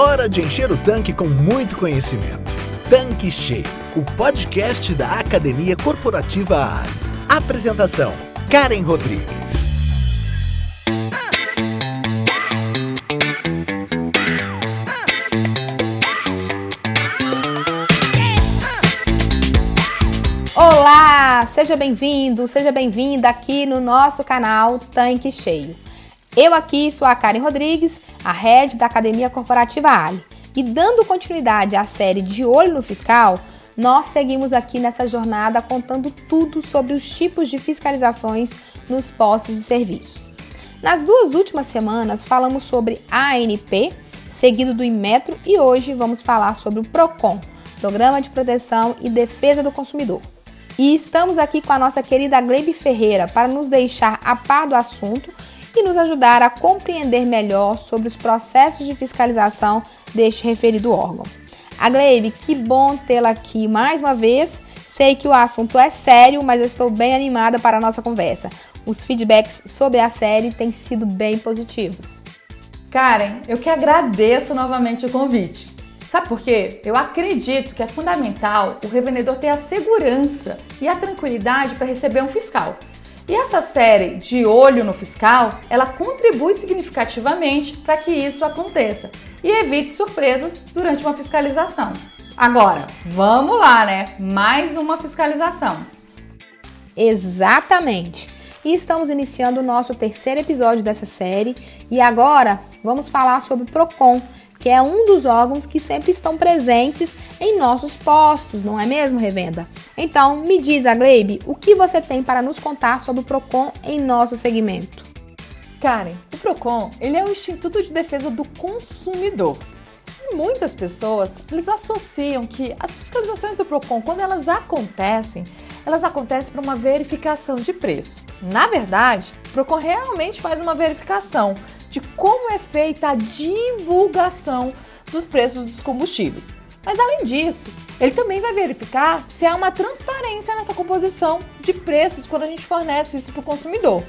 Hora de encher o tanque com muito conhecimento. Tanque Cheio, o podcast da Academia Corporativa Ali. Apresentação: Karen Rodrigues. Olá, seja bem-vindo, seja bem-vinda aqui no nosso canal Tanque Cheio. Eu aqui sou a Karen Rodrigues, a head da Academia Corporativa Ali. E dando continuidade à série De Olho no Fiscal, nós seguimos aqui nessa jornada contando tudo sobre os tipos de fiscalizações nos postos de serviços. Nas duas últimas semanas falamos sobre ANP, seguido do Inmetro, e hoje vamos falar sobre o PROCON, Programa de Proteção e Defesa do Consumidor. E estamos aqui com a nossa querida Gleibe Ferreira para nos deixar a par do assunto e nos ajudar a compreender melhor sobre os processos de fiscalização deste referido órgão. A Gleibe, que bom tê-la aqui mais uma vez. Sei que o assunto é sério, mas eu estou bem animada para a nossa conversa. Os feedbacks sobre a série têm sido bem positivos. Karen, eu que agradeço novamente o convite. Sabe por quê? Eu acredito que é fundamental o revendedor ter a segurança e a tranquilidade para receber um fiscal. E essa série de olho no fiscal, ela contribui significativamente para que isso aconteça e evite surpresas durante uma fiscalização. Agora, vamos lá, né? Mais uma fiscalização. Exatamente. E estamos iniciando o nosso terceiro episódio dessa série e agora vamos falar sobre o Procon, que é um dos órgãos que sempre estão presentes em nossos postos, não é mesmo, revenda? Então, me diz, a Gleibe, o que você tem para nos contar sobre o Procon em nosso segmento? Karen, o Procon, ele é o Instituto de Defesa do Consumidor. Muitas pessoas, eles associam que as fiscalizações do Procon, quando elas acontecem, elas acontecem para uma verificação de preço. Na verdade, o Procon realmente faz uma verificação de como é feita a divulgação dos preços dos combustíveis. Mas além disso, ele também vai verificar se há uma transparência nessa composição de preços quando a gente fornece isso para o consumidor.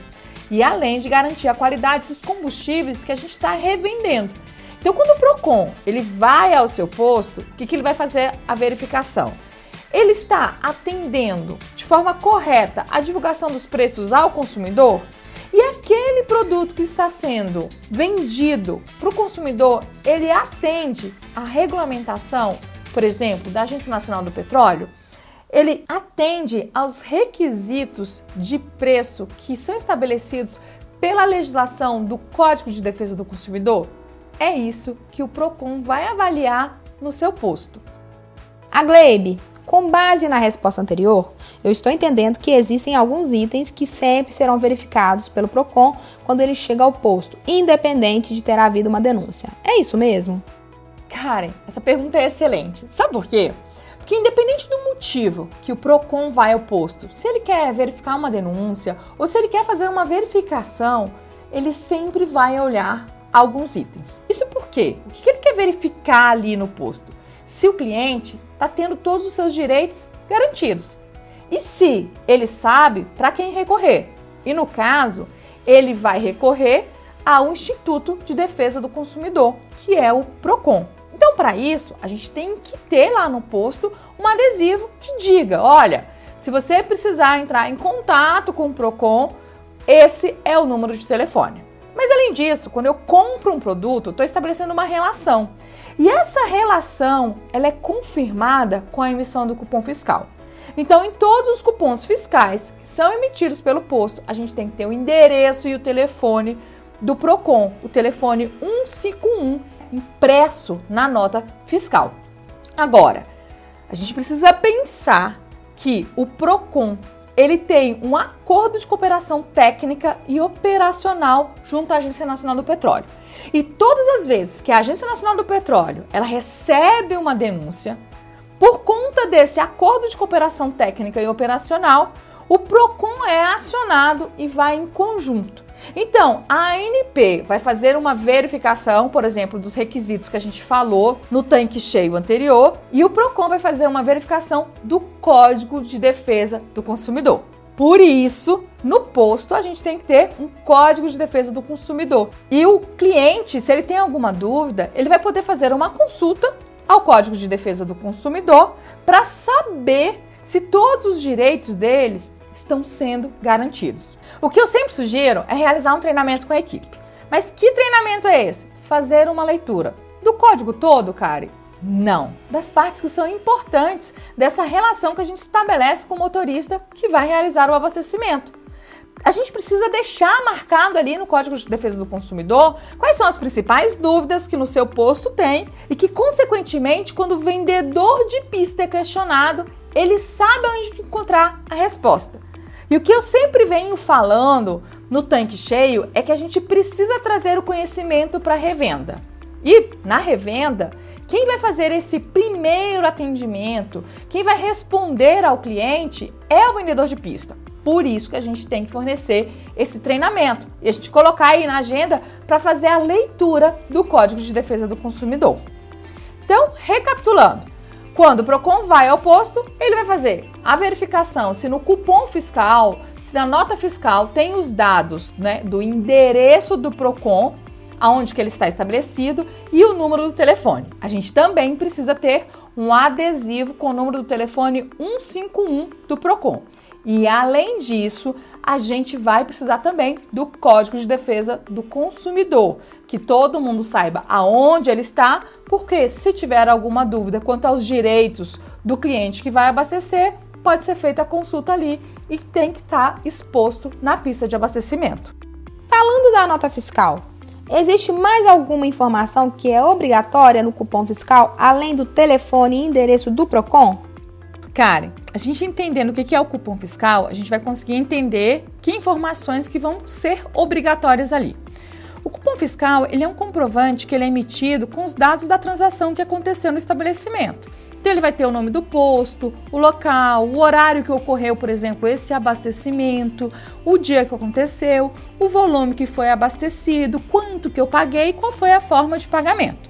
E além de garantir a qualidade dos combustíveis que a gente está revendendo. Então, quando o Procon ele vai ao seu posto, o que, que ele vai fazer a verificação? Ele está atendendo de forma correta a divulgação dos preços ao consumidor? E aquele produto que está sendo vendido para o consumidor, ele atende à regulamentação, por exemplo, da Agência Nacional do Petróleo? Ele atende aos requisitos de preço que são estabelecidos pela legislação do Código de Defesa do Consumidor? É isso que o Procon vai avaliar no seu posto. A Gleibe, com base na resposta anterior, eu estou entendendo que existem alguns itens que sempre serão verificados pelo PROCON quando ele chega ao posto, independente de ter havido uma denúncia. É isso mesmo? Karen, essa pergunta é excelente. Sabe por quê? Porque independente do motivo que o PROCON vai ao posto, se ele quer verificar uma denúncia ou se ele quer fazer uma verificação, ele sempre vai olhar alguns itens. Isso por quê? O que ele quer verificar ali no posto? Se o cliente está tendo todos os seus direitos garantidos. E se ele sabe para quem recorrer. E no caso, ele vai recorrer ao Instituto de Defesa do Consumidor, que é o Procon. Então, para isso, a gente tem que ter lá no posto um adesivo que diga: olha, se você precisar entrar em contato com o Procon, esse é o número de telefone. Mas além disso, quando eu compro um produto, estou estabelecendo uma relação. E essa relação ela é confirmada com a emissão do cupom fiscal. Então, em todos os cupons fiscais que são emitidos pelo posto, a gente tem que ter o endereço e o telefone do Procon, o telefone 151 impresso na nota fiscal. Agora, a gente precisa pensar que o Procon ele tem um acordo de cooperação técnica e operacional junto à Agência Nacional do Petróleo. E todas as vezes que a Agência Nacional do Petróleo ela recebe uma denúncia, por conta desse acordo de cooperação técnica e operacional, o PROCON é acionado e vai em conjunto. Então, a ANP vai fazer uma verificação, por exemplo, dos requisitos que a gente falou no tanque cheio anterior, e o PROCON vai fazer uma verificação do Código de Defesa do Consumidor. Por isso, no posto, a gente tem que ter um código de defesa do consumidor. E o cliente, se ele tem alguma dúvida, ele vai poder fazer uma consulta ao Código de Defesa do Consumidor para saber se todos os direitos deles estão sendo garantidos. O que eu sempre sugiro é realizar um treinamento com a equipe. Mas que treinamento é esse? Fazer uma leitura. Do código todo, Kari? Não. Das partes que são importantes dessa relação que a gente estabelece com o motorista que vai realizar o abastecimento. A gente precisa deixar marcado ali no Código de Defesa do Consumidor quais são as principais dúvidas que no seu posto tem e que, consequentemente, quando o vendedor de pista é questionado, ele sabe onde encontrar a resposta. E o que eu sempre venho falando no tanque cheio é que a gente precisa trazer o conhecimento para a revenda. E na revenda, quem vai fazer esse primeiro atendimento, quem vai responder ao cliente é o vendedor de pista. Por isso que a gente tem que fornecer esse treinamento e a gente colocar aí na agenda para fazer a leitura do Código de Defesa do Consumidor. Então, recapitulando, quando o Procon vai ao posto, ele vai fazer a verificação se no cupom fiscal, se na nota fiscal tem os dados né, do endereço do Procon, aonde que ele está estabelecido e o número do telefone. A gente também precisa ter um adesivo com o número do telefone 151 do Procon. E além disso, a gente vai precisar também do Código de Defesa do Consumidor, que todo mundo saiba aonde ele está, porque se tiver alguma dúvida quanto aos direitos do cliente que vai abastecer, pode ser feita a consulta ali e tem que estar exposto na pista de abastecimento. Falando da nota fiscal, existe mais alguma informação que é obrigatória no cupom fiscal além do telefone e endereço do Procon? Karen, a gente entendendo o que é o cupom fiscal, a gente vai conseguir entender que informações que vão ser obrigatórias ali. O cupom fiscal ele é um comprovante que ele é emitido com os dados da transação que aconteceu no estabelecimento. Então ele vai ter o nome do posto, o local, o horário que ocorreu, por exemplo, esse abastecimento, o dia que aconteceu, o volume que foi abastecido, quanto que eu paguei qual foi a forma de pagamento.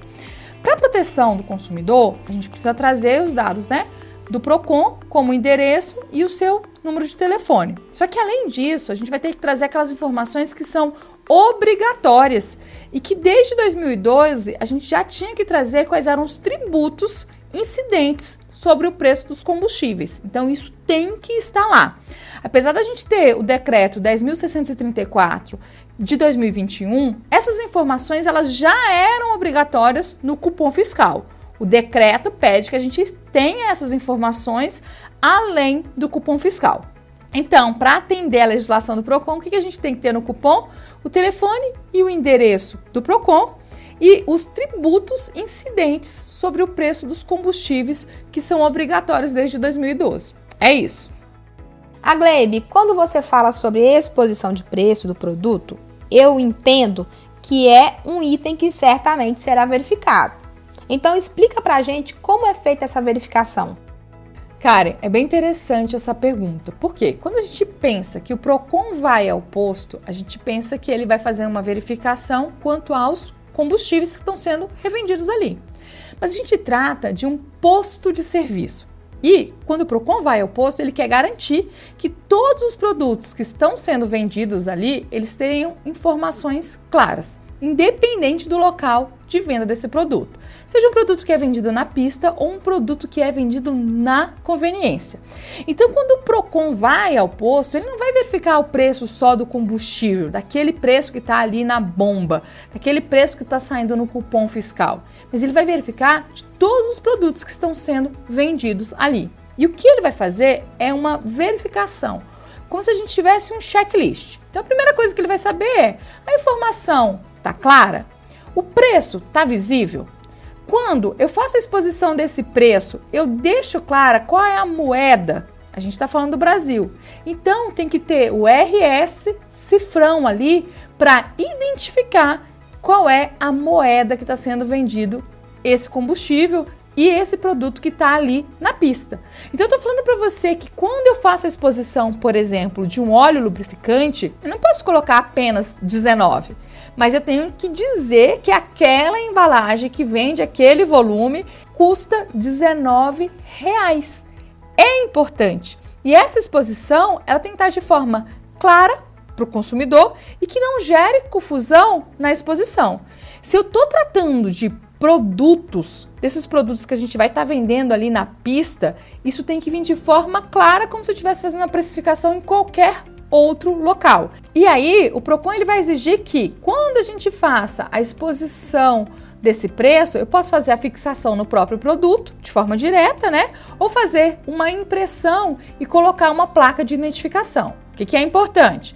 Para proteção do consumidor, a gente precisa trazer os dados, né? do Procon como endereço e o seu número de telefone. Só que além disso, a gente vai ter que trazer aquelas informações que são obrigatórias e que desde 2012 a gente já tinha que trazer quais eram os tributos incidentes sobre o preço dos combustíveis. Então isso tem que estar lá. Apesar da gente ter o decreto 10.634 de 2021, essas informações elas já eram obrigatórias no cupom fiscal. O decreto pede que a gente tenha essas informações além do cupom fiscal. Então, para atender a legislação do PROCON, o que a gente tem que ter no cupom? O telefone e o endereço do PROCON e os tributos incidentes sobre o preço dos combustíveis que são obrigatórios desde 2012. É isso. A Glebe, quando você fala sobre exposição de preço do produto, eu entendo que é um item que certamente será verificado. Então explica pra gente como é feita essa verificação. Karen, é bem interessante essa pergunta. Por quê? Quando a gente pensa que o Procon vai ao posto, a gente pensa que ele vai fazer uma verificação quanto aos combustíveis que estão sendo revendidos ali. Mas a gente trata de um posto de serviço. E quando o Procon vai ao posto, ele quer garantir que todos os produtos que estão sendo vendidos ali, eles tenham informações claras, independente do local de venda desse produto seja um produto que é vendido na pista ou um produto que é vendido na conveniência. Então, quando o Procon vai ao posto, ele não vai verificar o preço só do combustível, daquele preço que está ali na bomba, daquele preço que está saindo no cupom fiscal, mas ele vai verificar de todos os produtos que estão sendo vendidos ali. E o que ele vai fazer é uma verificação, como se a gente tivesse um checklist. Então, a primeira coisa que ele vai saber é: a informação está clara? O preço está visível? Quando eu faço a exposição desse preço, eu deixo clara qual é a moeda. A gente está falando do Brasil. Então tem que ter o RS cifrão ali para identificar qual é a moeda que está sendo vendido esse combustível e esse produto que está ali na pista. Então eu estou falando para você que quando eu faço a exposição, por exemplo, de um óleo lubrificante, eu não posso colocar apenas 19 mas eu tenho que dizer que aquela embalagem que vende aquele volume custa 19 reais. É importante. E essa exposição, ela tem que estar de forma clara para o consumidor e que não gere confusão na exposição. Se eu estou tratando de produtos, desses produtos que a gente vai estar tá vendendo ali na pista, isso tem que vir de forma clara, como se eu estivesse fazendo a precificação em qualquer outro local. E aí, o Procon ele vai exigir que quando a gente faça a exposição desse preço, eu posso fazer a fixação no próprio produto, de forma direta, né? Ou fazer uma impressão e colocar uma placa de identificação. O que, que é importante?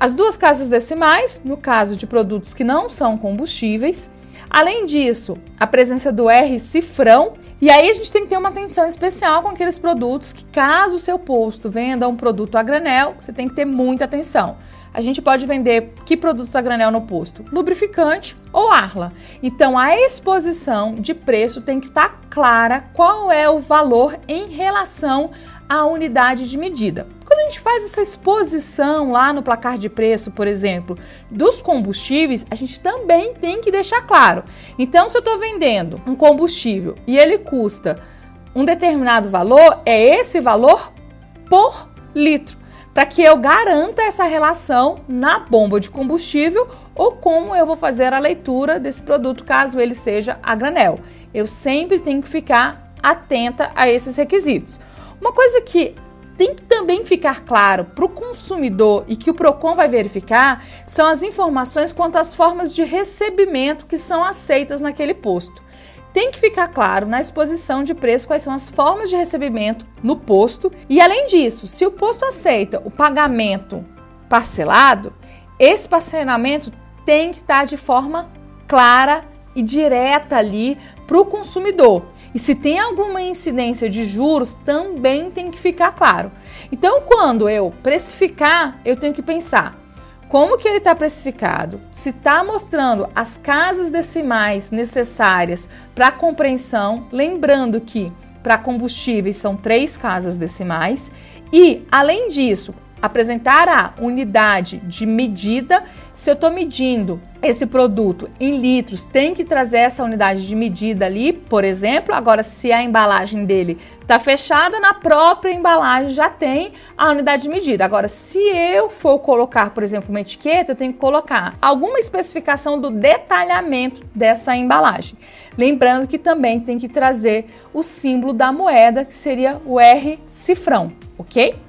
As duas casas decimais, no caso de produtos que não são combustíveis. Além disso, a presença do R cifrão. E aí a gente tem que ter uma atenção especial com aqueles produtos que, caso o seu posto venda um produto a granel, você tem que ter muita atenção a gente pode vender que produtos a granel no posto? Lubrificante ou Arla. Então a exposição de preço tem que estar tá clara qual é o valor em relação à unidade de medida. Quando a gente faz essa exposição lá no placar de preço, por exemplo, dos combustíveis, a gente também tem que deixar claro. Então, se eu estou vendendo um combustível e ele custa um determinado valor, é esse valor por litro para que eu garanta essa relação na bomba de combustível ou como eu vou fazer a leitura desse produto caso ele seja a granel. Eu sempre tenho que ficar atenta a esses requisitos. Uma coisa que tem que também ficar claro para o consumidor e que o PROCON vai verificar são as informações quanto às formas de recebimento que são aceitas naquele posto. Tem que ficar claro na exposição de preço quais são as formas de recebimento no posto e, além disso, se o posto aceita o pagamento parcelado, esse parcelamento tem que estar de forma clara e direta ali para o consumidor. E se tem alguma incidência de juros, também tem que ficar claro. Então, quando eu precificar, eu tenho que pensar como que ele está precificado, se está mostrando as casas decimais necessárias para compreensão, lembrando que para combustíveis são três casas decimais, e além disso, apresentar a unidade de medida. Se eu estou medindo esse produto em litros, tem que trazer essa unidade de medida ali, por exemplo. Agora, se a embalagem dele está fechada, na própria embalagem já tem a unidade de medida. Agora, se eu for colocar, por exemplo, uma etiqueta, eu tenho que colocar alguma especificação do detalhamento dessa embalagem. Lembrando que também tem que trazer o símbolo da moeda, que seria o R cifrão, ok?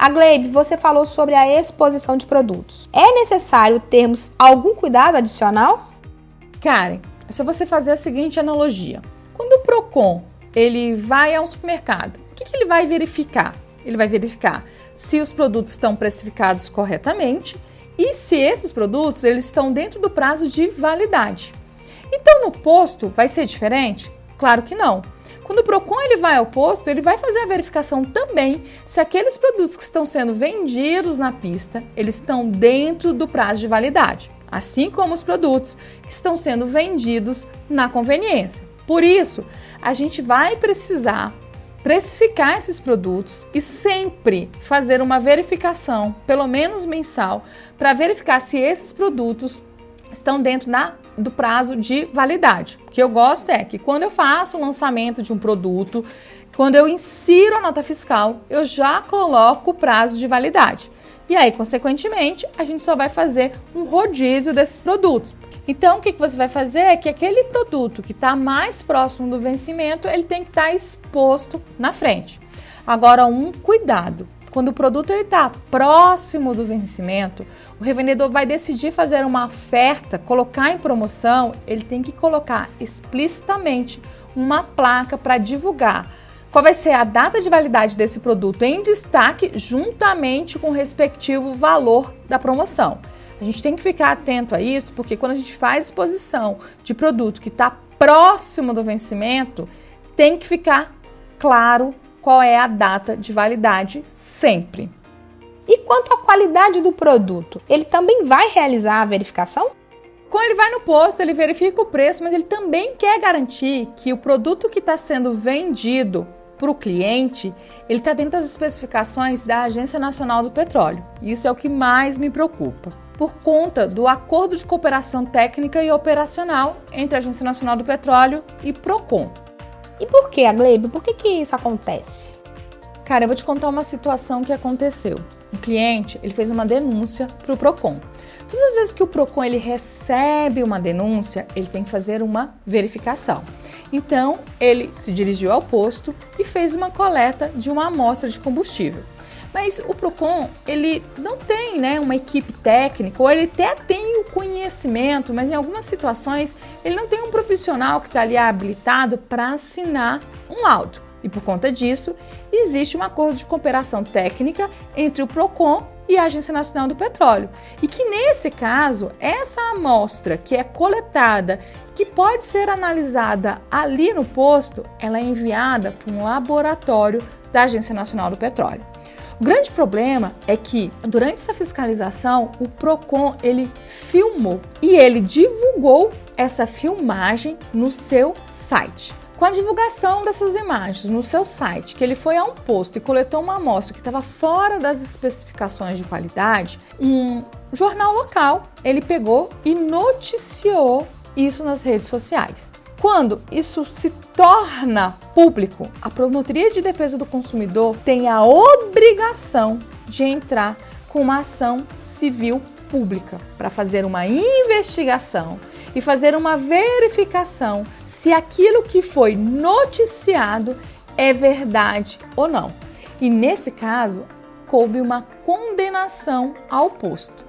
A Gleib, você falou sobre a exposição de produtos. É necessário termos algum cuidado adicional? Karen, é só você fazer a seguinte analogia. Quando o Procon ele vai a um supermercado, o que, que ele vai verificar? Ele vai verificar se os produtos estão precificados corretamente e se esses produtos eles estão dentro do prazo de validade. Então no posto vai ser diferente? Claro que não. Quando o Procon ele vai ao posto, ele vai fazer a verificação também se aqueles produtos que estão sendo vendidos na pista, eles estão dentro do prazo de validade, assim como os produtos que estão sendo vendidos na conveniência. Por isso, a gente vai precisar precificar esses produtos e sempre fazer uma verificação, pelo menos mensal, para verificar se esses produtos estão dentro da do prazo de validade. O que eu gosto é que quando eu faço o lançamento de um produto, quando eu insiro a nota fiscal, eu já coloco o prazo de validade. E aí, consequentemente, a gente só vai fazer um rodízio desses produtos. Então, o que você vai fazer é que aquele produto que está mais próximo do vencimento, ele tem que estar tá exposto na frente. Agora, um cuidado. Quando o produto está próximo do vencimento, o revendedor vai decidir fazer uma oferta, colocar em promoção, ele tem que colocar explicitamente uma placa para divulgar qual vai ser a data de validade desse produto em destaque, juntamente com o respectivo valor da promoção. A gente tem que ficar atento a isso, porque quando a gente faz exposição de produto que está próximo do vencimento, tem que ficar claro qual é a data de validade sempre. E quanto à qualidade do produto, ele também vai realizar a verificação? Quando ele vai no posto, ele verifica o preço, mas ele também quer garantir que o produto que está sendo vendido para o cliente, ele está dentro das especificações da Agência Nacional do Petróleo. Isso é o que mais me preocupa, por conta do acordo de cooperação técnica e operacional entre a Agência Nacional do Petróleo e Procon. E por que, a Glebe? Por que, que isso acontece? Cara, eu vou te contar uma situação que aconteceu. O cliente, ele fez uma denúncia para o Procon. Todas as vezes que o Procon ele recebe uma denúncia, ele tem que fazer uma verificação. Então, ele se dirigiu ao posto e fez uma coleta de uma amostra de combustível. Mas o Procon, ele não tem né, uma equipe técnica, ou ele até tem o conhecimento, mas em algumas situações ele não tem um profissional que está ali habilitado para assinar um laudo. E por conta disso, existe um acordo de cooperação técnica entre o Procon e a Agência Nacional do Petróleo. E que nesse caso, essa amostra que é coletada, que pode ser analisada ali no posto, ela é enviada para um laboratório da Agência Nacional do Petróleo. O grande problema é que durante essa fiscalização, o Procon ele filmou e ele divulgou essa filmagem no seu site. Com a divulgação dessas imagens no seu site, que ele foi a um posto e coletou uma amostra que estava fora das especificações de qualidade, um jornal local ele pegou e noticiou isso nas redes sociais. Quando isso se torna público, a Promotoria de Defesa do Consumidor tem a obrigação de entrar com uma ação civil pública para fazer uma investigação e fazer uma verificação se aquilo que foi noticiado é verdade ou não. E nesse caso, coube uma condenação ao posto.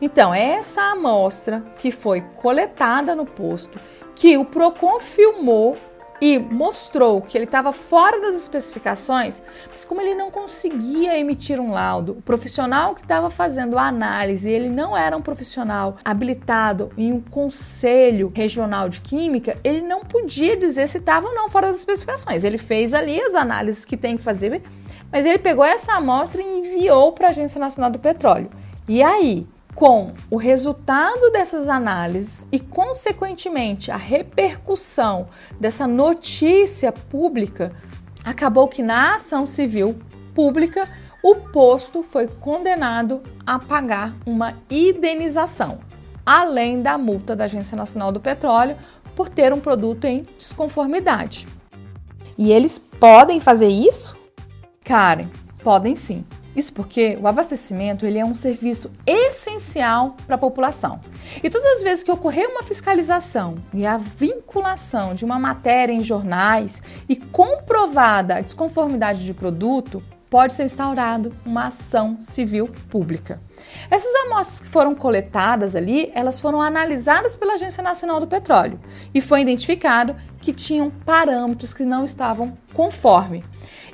Então, essa amostra que foi coletada no posto, que o Procon filmou e mostrou que ele estava fora das especificações, mas como ele não conseguia emitir um laudo, o profissional que estava fazendo a análise, ele não era um profissional habilitado em um conselho regional de química, ele não podia dizer se estava ou não fora das especificações. Ele fez ali as análises que tem que fazer, mas ele pegou essa amostra e enviou para a Agência Nacional do Petróleo. E aí, com o resultado dessas análises e, consequentemente, a repercussão dessa notícia pública, acabou que na ação civil pública o posto foi condenado a pagar uma indenização, além da multa da Agência Nacional do Petróleo por ter um produto em desconformidade. E eles podem fazer isso? Karen, podem sim. Isso porque o abastecimento ele é um serviço essencial para a população. E todas as vezes que ocorrer uma fiscalização e a vinculação de uma matéria em jornais e comprovada a desconformidade de produto, pode ser instaurado uma ação civil pública. Essas amostras que foram coletadas ali, elas foram analisadas pela Agência Nacional do Petróleo e foi identificado que tinham parâmetros que não estavam conforme.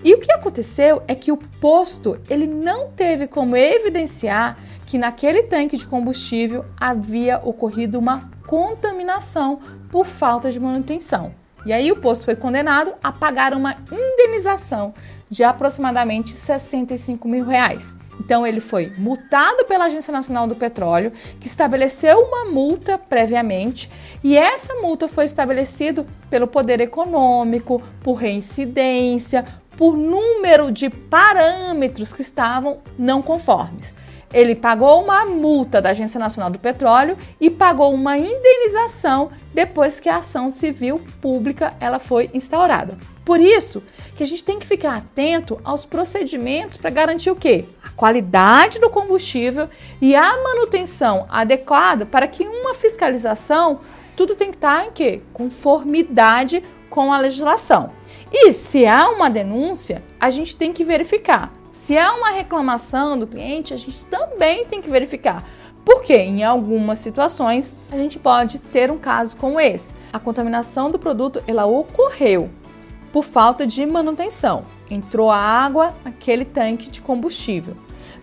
E o que aconteceu é que o posto ele não teve como evidenciar que naquele tanque de combustível havia ocorrido uma contaminação por falta de manutenção. E aí o posto foi condenado a pagar uma indenização de aproximadamente 65 mil reais. Então ele foi multado pela Agência Nacional do Petróleo, que estabeleceu uma multa previamente, e essa multa foi estabelecida pelo poder econômico, por reincidência, por número de parâmetros que estavam não conformes. Ele pagou uma multa da Agência Nacional do Petróleo e pagou uma indenização depois que a ação civil pública ela foi instaurada. Por isso que a gente tem que ficar atento aos procedimentos para garantir o quê? A qualidade do combustível e a manutenção adequada para que uma fiscalização tudo tem que estar em quê? Conformidade com a legislação. E se há uma denúncia, a gente tem que verificar. Se há uma reclamação do cliente, a gente também tem que verificar. Porque em algumas situações a gente pode ter um caso como esse. A contaminação do produto ela ocorreu por falta de manutenção. Entrou água naquele tanque de combustível.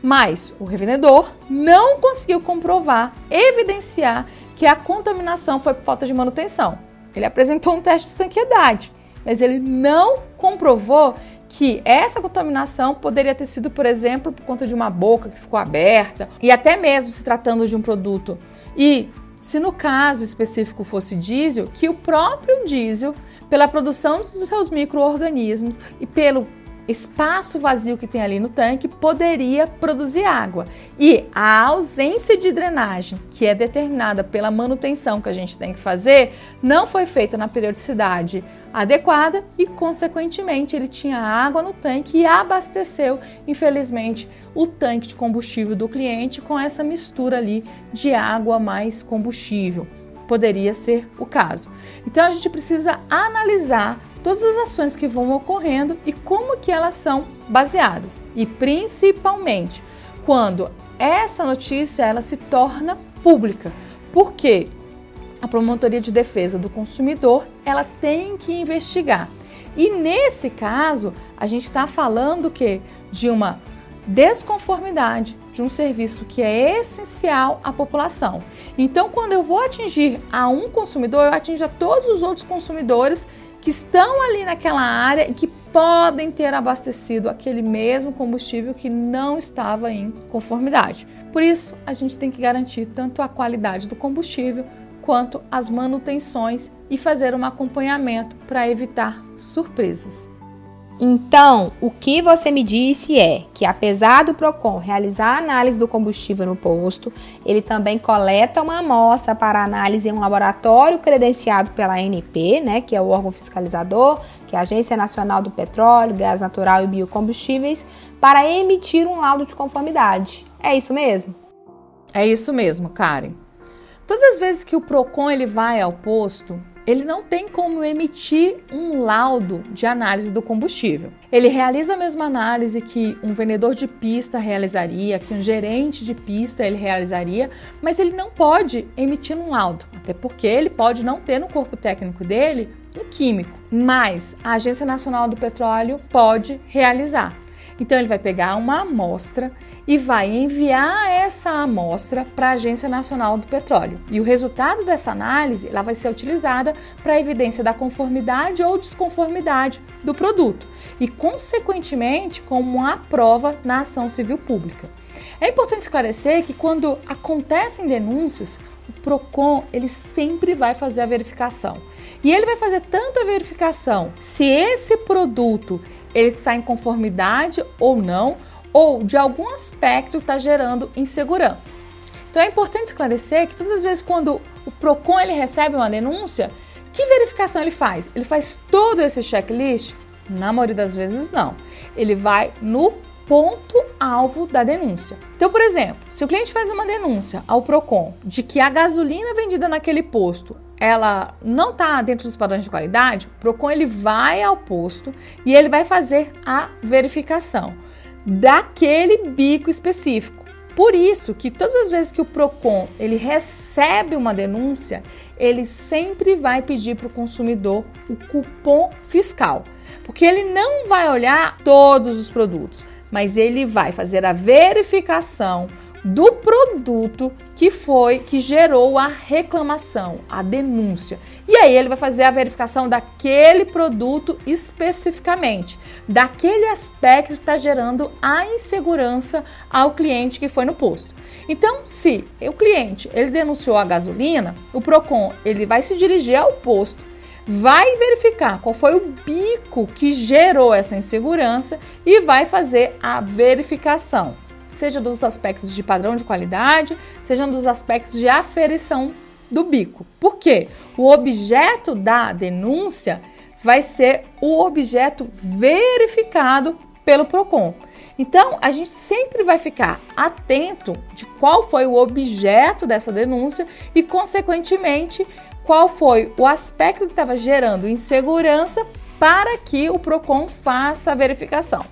Mas o revendedor não conseguiu comprovar, evidenciar que a contaminação foi por falta de manutenção. Ele apresentou um teste de estanqueidade, mas ele não comprovou que essa contaminação poderia ter sido, por exemplo, por conta de uma boca que ficou aberta, e até mesmo se tratando de um produto. E se no caso específico fosse diesel, que o próprio diesel, pela produção dos seus micro-organismos e pelo espaço vazio que tem ali no tanque poderia produzir água. E a ausência de drenagem, que é determinada pela manutenção que a gente tem que fazer, não foi feita na periodicidade adequada e, consequentemente, ele tinha água no tanque e abasteceu, infelizmente, o tanque de combustível do cliente com essa mistura ali de água mais combustível. Poderia ser o caso. Então a gente precisa analisar todas as ações que vão ocorrendo e como que elas são baseadas. E principalmente quando essa notícia ela se torna pública. Por quê? A Promotoria de Defesa do Consumidor ela tem que investigar. E nesse caso, a gente está falando que de uma desconformidade de um serviço que é essencial à população. Então, quando eu vou atingir a um consumidor, eu atingo a todos os outros consumidores que estão ali naquela área e que podem ter abastecido aquele mesmo combustível que não estava em conformidade. Por isso, a gente tem que garantir tanto a qualidade do combustível quanto as manutenções e fazer um acompanhamento para evitar surpresas. Então, o que você me disse é que, apesar do PROCON realizar a análise do combustível no posto, ele também coleta uma amostra para análise em um laboratório credenciado pela ANP, né, que é o órgão fiscalizador, que é a Agência Nacional do Petróleo, Gás Natural e Biocombustíveis, para emitir um laudo de conformidade. É isso mesmo? É isso mesmo, Karen. Todas as vezes que o PROCON ele vai ao posto, ele não tem como emitir um laudo de análise do combustível. Ele realiza a mesma análise que um vendedor de pista realizaria, que um gerente de pista ele realizaria, mas ele não pode emitir um laudo, até porque ele pode não ter no corpo técnico dele um químico, mas a Agência Nacional do Petróleo pode realizar. Então ele vai pegar uma amostra e vai enviar essa amostra para a Agência Nacional do Petróleo. E o resultado dessa análise ela vai ser utilizada para a evidência da conformidade ou desconformidade do produto e, consequentemente, como uma prova na ação civil pública. É importante esclarecer que quando acontecem denúncias, o Procon ele sempre vai fazer a verificação. E ele vai fazer tanto a verificação se esse produto ele está em conformidade ou não, ou de algum aspecto está gerando insegurança. Então é importante esclarecer que todas as vezes quando o Procon ele recebe uma denúncia, que verificação ele faz? Ele faz todo esse checklist? Na maioria das vezes não. Ele vai no ponto alvo da denúncia. Então, por exemplo, se o cliente faz uma denúncia ao Procon de que a gasolina vendida naquele posto ela não está dentro dos padrões de qualidade, o Procon ele vai ao posto e ele vai fazer a verificação daquele bico específico. Por isso que todas as vezes que o Procon ele recebe uma denúncia, ele sempre vai pedir para o consumidor o cupom fiscal, porque ele não vai olhar todos os produtos, mas ele vai fazer a verificação do produto que foi que gerou a reclamação, a denúncia. E aí ele vai fazer a verificação daquele produto especificamente, daquele aspecto que está gerando a insegurança ao cliente que foi no posto. Então, se o cliente ele denunciou a gasolina, o Procon ele vai se dirigir ao posto, vai verificar qual foi o bico que gerou essa insegurança e vai fazer a verificação seja dos aspectos de padrão de qualidade, seja dos aspectos de aferição do bico. Por quê? O objeto da denúncia vai ser o objeto verificado pelo PROCON. Então, a gente sempre vai ficar atento de qual foi o objeto dessa denúncia e, consequentemente, qual foi o aspecto que estava gerando insegurança para que o PROCON faça a verificação.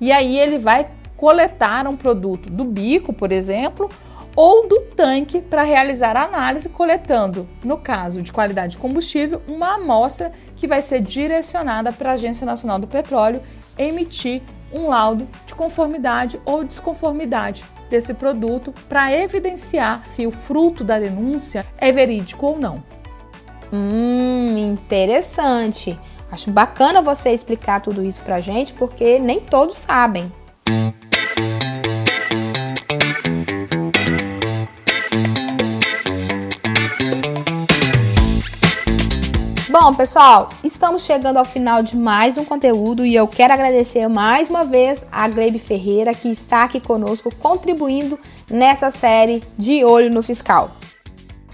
E aí ele vai coletar um produto do bico, por exemplo, ou do tanque para realizar a análise, coletando, no caso de qualidade de combustível, uma amostra que vai ser direcionada para a Agência Nacional do Petróleo emitir um laudo de conformidade ou desconformidade desse produto para evidenciar se o fruto da denúncia é verídico ou não. Hum, interessante. Acho bacana você explicar tudo isso para gente, porque nem todos sabem. Bom, pessoal, estamos chegando ao final de mais um conteúdo e eu quero agradecer mais uma vez a Glebe Ferreira que está aqui conosco contribuindo nessa série de Olho no Fiscal.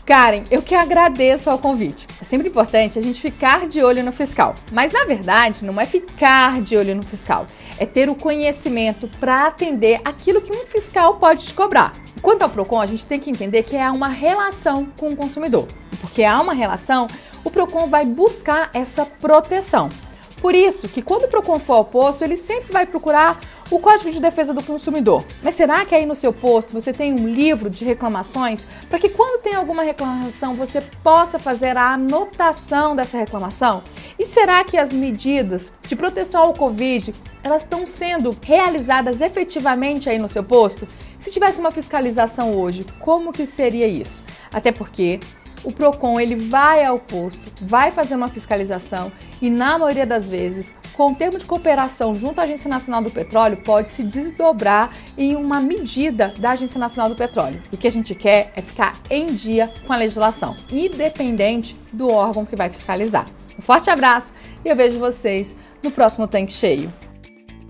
Karen, eu que agradeço ao convite. É sempre importante a gente ficar de olho no fiscal. Mas na verdade, não é ficar de olho no fiscal, é ter o conhecimento para atender aquilo que um fiscal pode te cobrar. Quanto ao Procon, a gente tem que entender que há uma relação com o consumidor. Porque há uma relação, o Procon vai buscar essa proteção. Por isso que quando o Procon for ao posto, ele sempre vai procurar o Código de Defesa do Consumidor. Mas será que aí no seu posto você tem um livro de reclamações para que quando tem alguma reclamação você possa fazer a anotação dessa reclamação? E será que as medidas de proteção ao Covid elas estão sendo realizadas efetivamente aí no seu posto? Se tivesse uma fiscalização hoje, como que seria isso? Até porque o Procon ele vai ao posto, vai fazer uma fiscalização e na maioria das vezes, com o termo de cooperação junto à Agência Nacional do Petróleo, pode se desdobrar em uma medida da Agência Nacional do Petróleo. O que a gente quer é ficar em dia com a legislação, independente do órgão que vai fiscalizar. Um forte abraço e eu vejo vocês no próximo Tanque Cheio.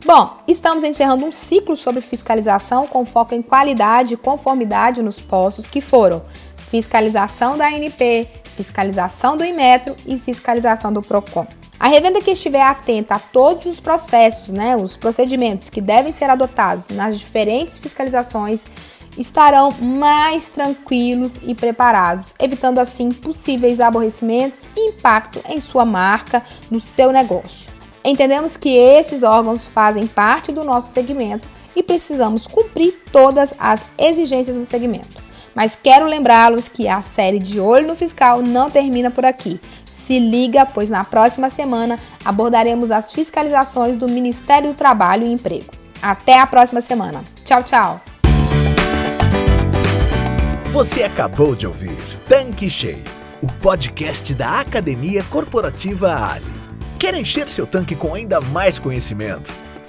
Bom, estamos encerrando um ciclo sobre fiscalização com foco em qualidade e conformidade nos postos que foram fiscalização da ANP, fiscalização do Inmetro e fiscalização do Procon. A revenda que estiver atenta a todos os processos, né, os procedimentos que devem ser adotados nas diferentes fiscalizações, estarão mais tranquilos e preparados, evitando assim possíveis aborrecimentos e impacto em sua marca, no seu negócio. Entendemos que esses órgãos fazem parte do nosso segmento e precisamos cumprir todas as exigências do segmento. Mas quero lembrá-los que a série de Olho no Fiscal não termina por aqui. Se liga, pois na próxima semana abordaremos as fiscalizações do Ministério do Trabalho e Emprego. Até a próxima semana. Tchau, tchau. Você acabou de ouvir Tanque Cheio, o podcast da Academia Corporativa Ali. Quer encher seu tanque com ainda mais conhecimento?